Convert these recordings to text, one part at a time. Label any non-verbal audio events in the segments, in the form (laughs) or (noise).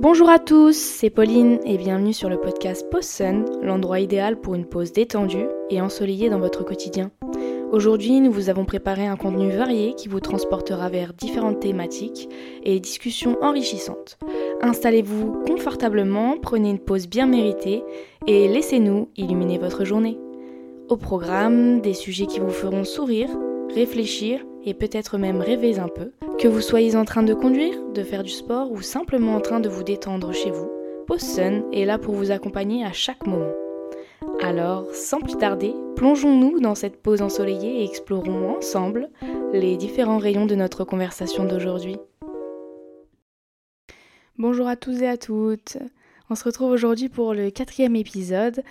Bonjour à tous, c'est Pauline et bienvenue sur le podcast Pause Sun, l'endroit idéal pour une pause détendue et ensoleillée dans votre quotidien. Aujourd'hui, nous vous avons préparé un contenu varié qui vous transportera vers différentes thématiques et discussions enrichissantes. Installez-vous confortablement, prenez une pause bien méritée et laissez-nous illuminer votre journée. Au programme, des sujets qui vous feront sourire, réfléchir et peut-être même rêver un peu. Que vous soyez en train de conduire, de faire du sport ou simplement en train de vous détendre chez vous, Pause Sun est là pour vous accompagner à chaque moment. Alors, sans plus tarder, plongeons-nous dans cette pause ensoleillée et explorons ensemble les différents rayons de notre conversation d'aujourd'hui. Bonjour à tous et à toutes. On se retrouve aujourd'hui pour le quatrième épisode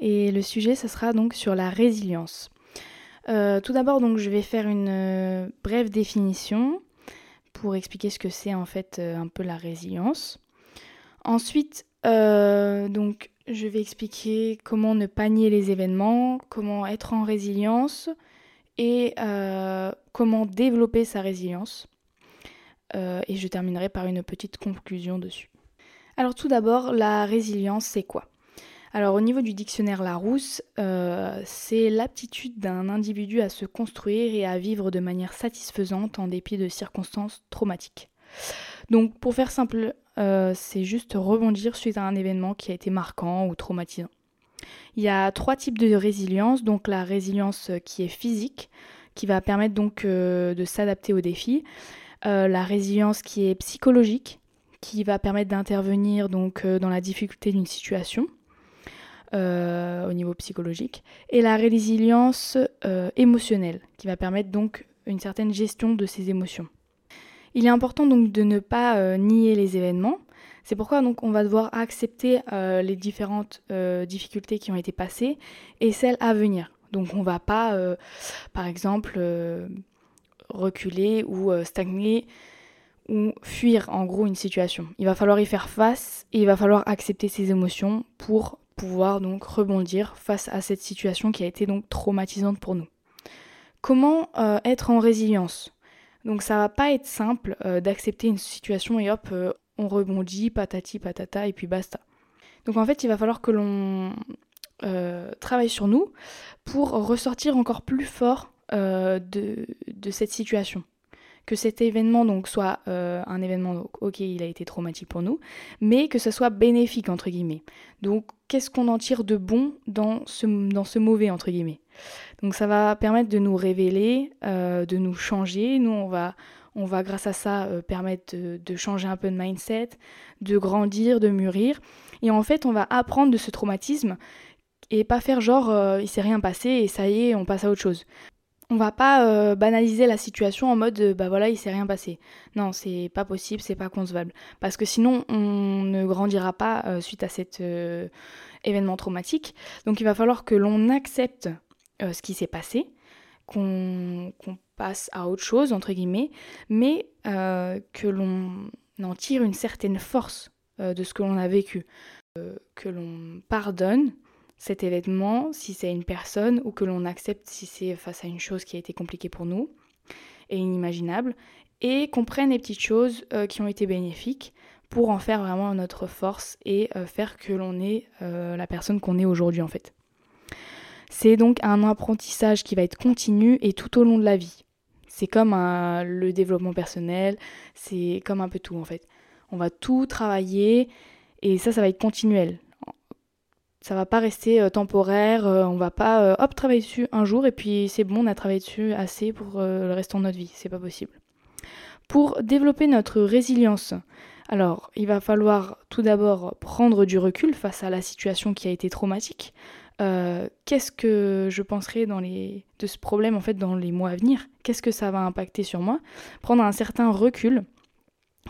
et le sujet, ce sera donc sur la résilience. Euh, tout d'abord, donc, je vais faire une euh, brève définition pour expliquer ce que c'est en fait euh, un peu la résilience. Ensuite, donc, je vais expliquer comment ne pas nier les événements, comment être en résilience et comment développer sa résilience. et je terminerai par une petite conclusion dessus. Alors tout d'abord, la résilience, c'est quoi? Alors au niveau du dictionnaire Larousse, euh, c'est l'aptitude d'un individu à se construire et à vivre de manière satisfaisante en dépit de circonstances traumatiques. Donc pour faire simple, euh, c'est juste rebondir suite à un événement qui a été marquant ou traumatisant. Il y a trois types de résilience, donc la résilience qui est physique, qui va permettre donc euh, de s'adapter aux défis, la résilience qui est psychologique, qui va permettre d'intervenir donc dans la difficulté d'une situation, au niveau psychologique, et la résilience euh, émotionnelle, qui va permettre donc une certaine gestion de ses émotions. Il est important donc de ne pas euh, nier les événements. C'est pourquoi donc on va devoir accepter les différentes difficultés qui ont été passées et celles à venir. Donc on va pas, par exemple, reculer ou stagner ou fuir en gros une situation. Il va falloir y faire face et il va falloir accepter ses émotions pour pouvoir donc rebondir face à cette situation qui a été donc traumatisante pour nous. Comment euh, être en résilience? Donc ça va pas être simple euh, d'accepter une situation et hop, euh, on rebondit, patati patata et puis basta. Donc en fait, il va falloir que l'on travaille sur nous pour ressortir encore plus fort de, de cette situation que cet événement donc soit euh, un événement, donc, ok, il a été traumatique pour nous, mais que ce soit bénéfique entre guillemets. Donc, qu'est-ce qu'on en tire de bon dans ce, dans ce mauvais entre guillemets? Donc, ça va permettre de nous révéler, euh, de nous changer. Nous, on va, on va grâce à ça euh, permettre de, changer un peu de mindset, de grandir, de mûrir. Et en fait, on va apprendre de ce traumatisme et pas faire genre il s'est rien passé et ça y est, on passe à autre chose on va pas euh, banaliser la situation en mode euh, bah voilà il s'est rien passé. Non c'est pas possible, c'est pas concevable parce que sinon on ne grandira pas euh, suite à cet événement traumatique. Donc il va falloir que l'on accepte ce qui s'est passé, qu'on passe à autre chose entre guillemets, mais que l'on en tire une certaine force de ce que l'on a vécu, que l'on pardonne cet événement, si c'est une personne, ou que l'on accepte si c'est face à une chose qui a été compliquée pour nous et inimaginable, et qu'on prenne les petites choses euh, qui ont été bénéfiques pour en faire vraiment notre force et euh, faire que l'on est euh, la personne qu'on est aujourd'hui en fait. C'est donc un apprentissage qui va être continu et tout au long de la vie. C'est comme le développement personnel, c'est comme un peu tout en fait. On va tout travailler et ça, ça va être continuel. Ça va pas rester euh, temporaire, euh, on va pas euh, hop travailler dessus un jour et puis c'est bon, on a travaillé dessus assez pour le restant de notre vie, c'est pas possible. Pour développer notre résilience, alors il va falloir tout d'abord prendre du recul face à la situation qui a été traumatique. Qu'est-ce que je penserai de ce problème en fait dans les mois à venir? Qu'est-ce que ça va impacter sur moi? Prendre un certain recul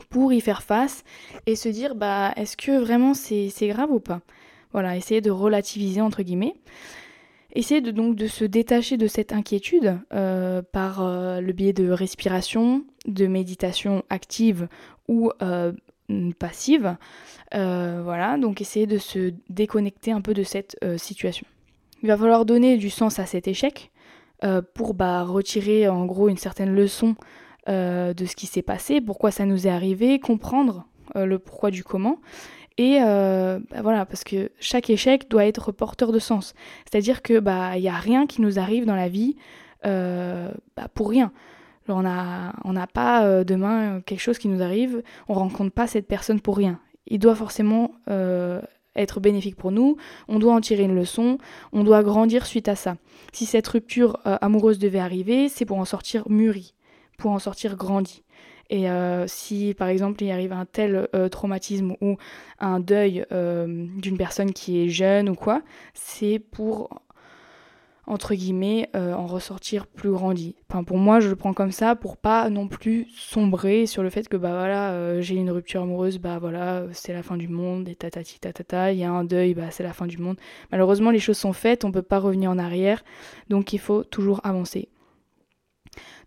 pour y faire face et se dire bah est-ce que vraiment c'est grave ou pas? Voilà, essayer de relativiser entre guillemets. Essayer de, donc de se détacher de cette inquiétude euh, par euh, le biais de respiration, de méditation active ou euh, passive. voilà, donc essayer de se déconnecter un peu de cette situation. Il va falloir donner du sens à cet échec pour bah, retirer en gros une certaine leçon de ce qui s'est passé, pourquoi ça nous est arrivé, comprendre le pourquoi du comment. Et bah, voilà, parce que chaque échec doit être porteur de sens. C'est-à-dire que bah il n'y a rien qui nous arrive dans la vie bah, pour rien. on n'a on pas demain quelque chose qui nous arrive, on rencontre pas cette personne pour rien. Il doit forcément être bénéfique pour nous, on doit en tirer une leçon, on doit grandir suite à ça. Si cette rupture euh, amoureuse devait arriver, c'est pour en sortir mûri, pour en sortir grandi. Et euh, si par exemple il arrive un tel euh, traumatisme ou un deuil d'une personne qui est jeune ou quoi, c'est pour entre guillemets, euh, en ressortir plus grandi. Enfin, pour moi, je le prends comme ça pour pas non plus sombrer sur le fait que bah voilà, euh, j'ai une rupture amoureuse, bah voilà, c'est la fin du monde, et tatati il y a un deuil, bah c'est la fin du monde. Malheureusement, les choses sont faites, on peut pas revenir en arrière, donc il faut toujours avancer.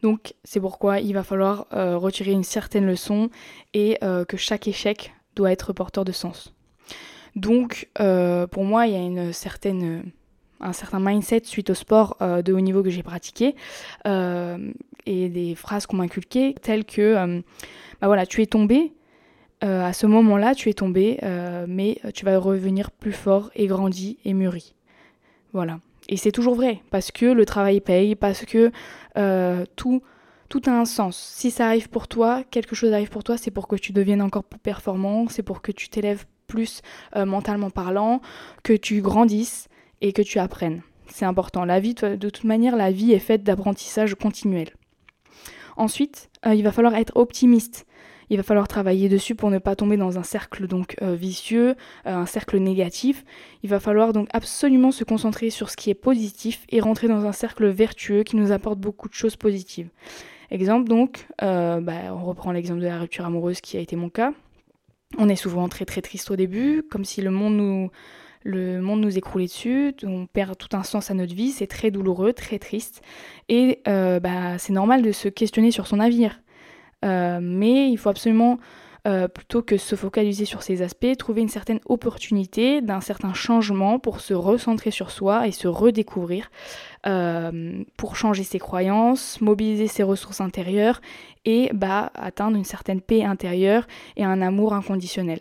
Donc c'est pourquoi il va falloir euh, retirer une certaine leçon et que chaque échec doit être porteur de sens. Donc pour moi, il y a une certaine un certain mindset suite au sport euh, de haut niveau que j'ai pratiqué euh, et des phrases qu'on m'a inculquées telles que euh, bah voilà tu es tombé à ce moment-là tu es tombé mais tu vas revenir plus fort et grandi et mûri voilà et c'est toujours vrai parce que le travail paye parce que tout tout a un sens. Si ça arrive pour toi, quelque chose arrive pour toi, c'est pour que tu deviennes encore plus performant, c'est pour que tu t'élèves plus mentalement parlant, que tu grandisses et que tu apprennes. C'est important. La vie, de toute manière, la vie est faite d'apprentissage continuel. Ensuite, euh, il va falloir être optimiste. Il va falloir travailler dessus pour ne pas tomber dans un cercle donc euh, vicieux, euh, un cercle négatif. Il va falloir donc absolument se concentrer sur ce qui est positif et rentrer dans un cercle vertueux qui nous apporte beaucoup de choses positives. Exemple donc, bah, on reprend l'exemple de la rupture amoureuse qui a été mon cas. On est souvent très très triste au début, comme si le monde nous, le monde nous écroulait dessus, on perd tout un sens à notre vie, c'est très douloureux, très triste. Et euh, bah, c'est normal de se questionner sur son avenir. Euh, mais il faut absolument, euh, plutôt que se focaliser sur ces aspects, trouver une certaine opportunité d'un certain changement pour se recentrer sur soi et se redécouvrir, pour changer ses croyances, mobiliser ses ressources intérieures et bah, atteindre une certaine paix intérieure et un amour inconditionnel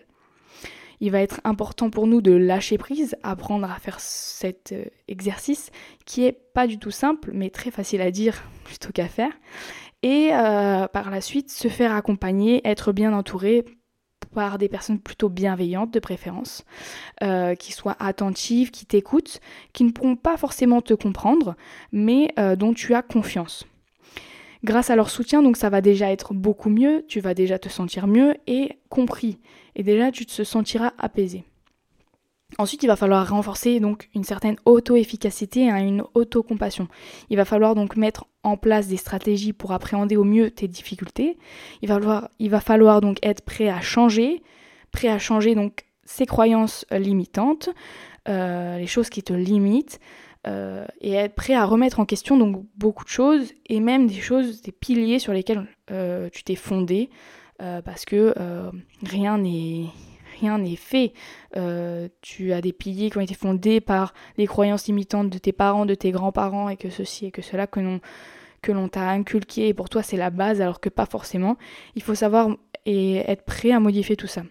il va être important pour nous de lâcher prise, apprendre à faire cet euh, exercice qui est pas du tout simple, mais très facile à dire (laughs) plutôt qu'à faire. Et euh, par la suite, se faire accompagner, être bien entouré par des personnes plutôt bienveillantes de préférence, euh, qui soient attentives, qui t'écoutent, qui ne pourront pas forcément te comprendre, mais dont tu as confiance. Grâce à leur soutien, donc ça va déjà être beaucoup mieux, tu vas déjà te sentir mieux et compris. Et déjà tu te sentiras apaisé. Ensuite, il va falloir renforcer donc une certaine auto-efficacité et une auto-compassion. Il va falloir donc mettre en place des stratégies pour appréhender au mieux tes difficultés. Il va falloir, donc être prêt à changer, prêt à changer donc ses croyances limitantes, euh, les choses qui te limitent, euh, et être prêt à remettre en question donc beaucoup de choses et même des choses, des piliers sur lesquels euh, tu t'es fondé euh, parce que rien n'est rien n'est fait. tu as des piliers qui ont été fondés par les croyances limitantes de tes parents, de tes grands-parents et que ceci et que cela que l'on que l'on t'a inculqué et pour toi c'est la base alors que pas forcément. Il faut savoir et être prêt à modifier tout ça.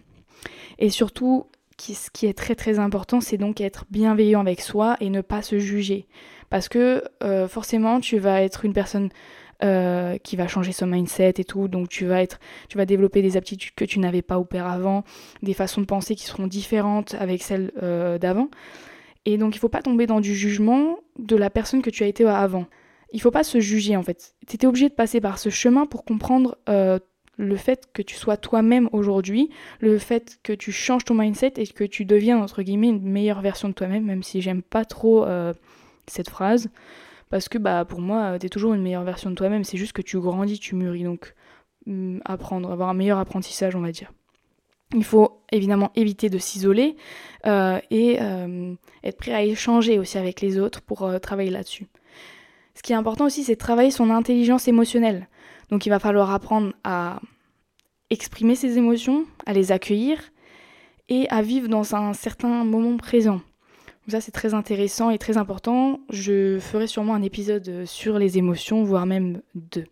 Et surtout ce qui est très très important, c'est donc être bienveillant avec soi et ne pas se juger. Parce que euh, forcément, tu vas être une personne euh, qui va changer son mindset et tout, donc tu vas être, tu vas développer des aptitudes que tu n'avais pas auparavant, des façons de penser qui seront différentes avec celles euh, d'avant. Et donc il faut pas tomber dans du jugement de la personne que tu as été avant. Il faut pas se juger en fait. Tu étais obligé de passer par ce chemin pour comprendre le fait que tu sois toi-même aujourd'hui, le fait que tu changes ton mindset et que tu deviens entre guillemets une meilleure version de toi-même, même si j'aime pas trop euh, cette phrase, parce que bah pour moi tu es toujours une meilleure version de toi-même, c'est juste que tu grandis, tu mûris, donc mm, apprendre, avoir un meilleur apprentissage on va dire. Il faut évidemment éviter de s'isoler euh, et euh, être prêt à échanger aussi avec les autres pour travailler là-dessus. Ce qui est important aussi, c'est travailler son intelligence émotionnelle. Donc il va falloir apprendre à exprimer ses émotions, à les accueillir et à vivre dans un certain moment présent. Donc ça c'est très intéressant et très important. Je ferai sûrement un épisode sur les émotions, voire même deux.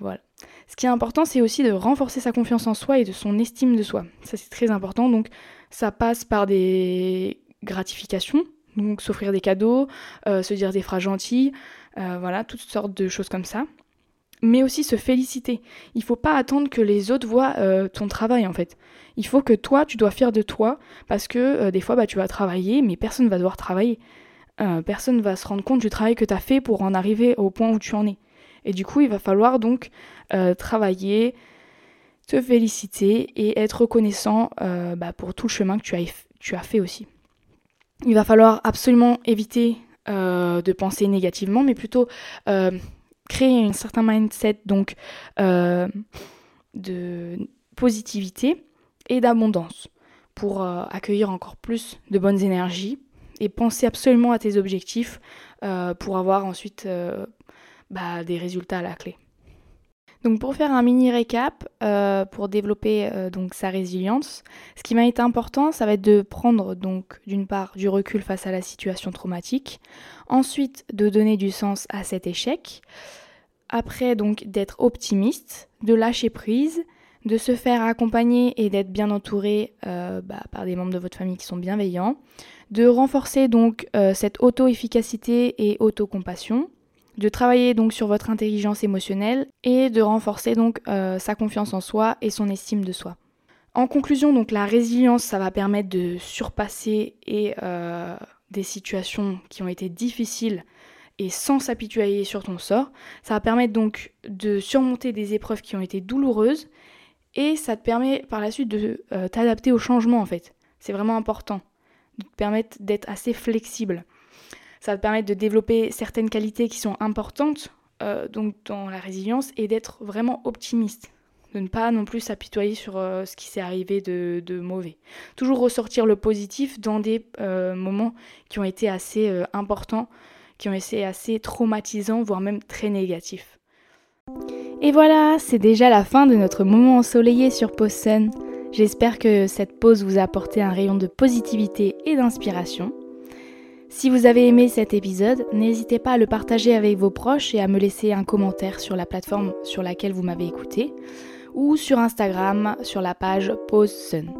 Voilà. Ce qui est important, c'est aussi de renforcer sa confiance en soi et de son estime de soi. Ça, c'est très important. Donc, ça passe par des gratifications, donc s'offrir des cadeaux, euh, se dire des phrases gentilles, euh, voilà, toutes sortes de choses comme ça. Mais aussi se féliciter. Il faut pas attendre que les autres voient euh, ton travail en fait. Il faut que toi, tu dois fier de toi parce que des fois, bah, tu vas travailler, mais personne va devoir travailler. personne va se rendre compte du travail que tu as fait pour en arriver au point où tu en es. Et du coup, il va falloir donc travailler, te féliciter et être reconnaissant bah, pour tout le chemin que tu as, fait aussi. Il va falloir absolument éviter euh, de penser négativement, mais plutôt euh, créer un certain mindset donc euh, de positivité et d'abondance pour accueillir encore plus de bonnes énergies et penser absolument à tes objectifs pour avoir ensuite bah, des résultats à la clé. Donc pour faire un mini récap, euh, pour développer euh, donc sa résilience, ce qui m'a été important, ça va être de prendre donc d'une part du recul face à la situation traumatique, ensuite de donner du sens à cet échec, après donc d'être optimiste, de lâcher prise, de se faire accompagner et d'être bien entouré euh, bah, par des membres de votre famille qui sont bienveillants, de renforcer donc cette auto-efficacité et auto-compassion, de travailler donc sur votre intelligence émotionnelle et de renforcer donc euh, sa confiance en soi et son estime de soi. En conclusion, donc la résilience, ça va permettre de surpasser euh, des situations qui ont été difficiles et sans s'apitoyer sur ton sort. Ça va permettre donc de surmonter des épreuves qui ont été douloureuses et ça te permet par la suite de euh, t'adapter au changement en fait. C'est vraiment important de te permettre d'être assez flexible. Ça va te permettre de développer certaines qualités qui sont importantes euh, donc dans la résilience et d'être vraiment optimiste. De ne pas non plus s'apitoyer sur euh, ce qui s'est arrivé de, mauvais. Toujours ressortir le positif dans des euh, moments qui ont été assez importants, qui ont été assez traumatisants, voire même très négatifs. Et voilà, c'est déjà la fin de notre moment ensoleillé sur Post J'espère que cette pause vous a apporté un rayon de positivité et d'inspiration. Si vous avez aimé cet épisode, n'hésitez pas à le partager avec vos proches et à me laisser un commentaire sur la plateforme sur laquelle vous m'avez écouté ou sur Instagram sur la page Pause Sun.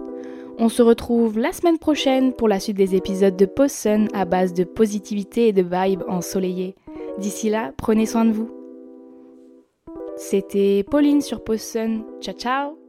On se retrouve la semaine prochaine pour la suite des épisodes de Pause Sun à base de positivité et de vibes ensoleillées. D'ici là, prenez soin de vous. C'était Pauline sur Pause Sun. Ciao ciao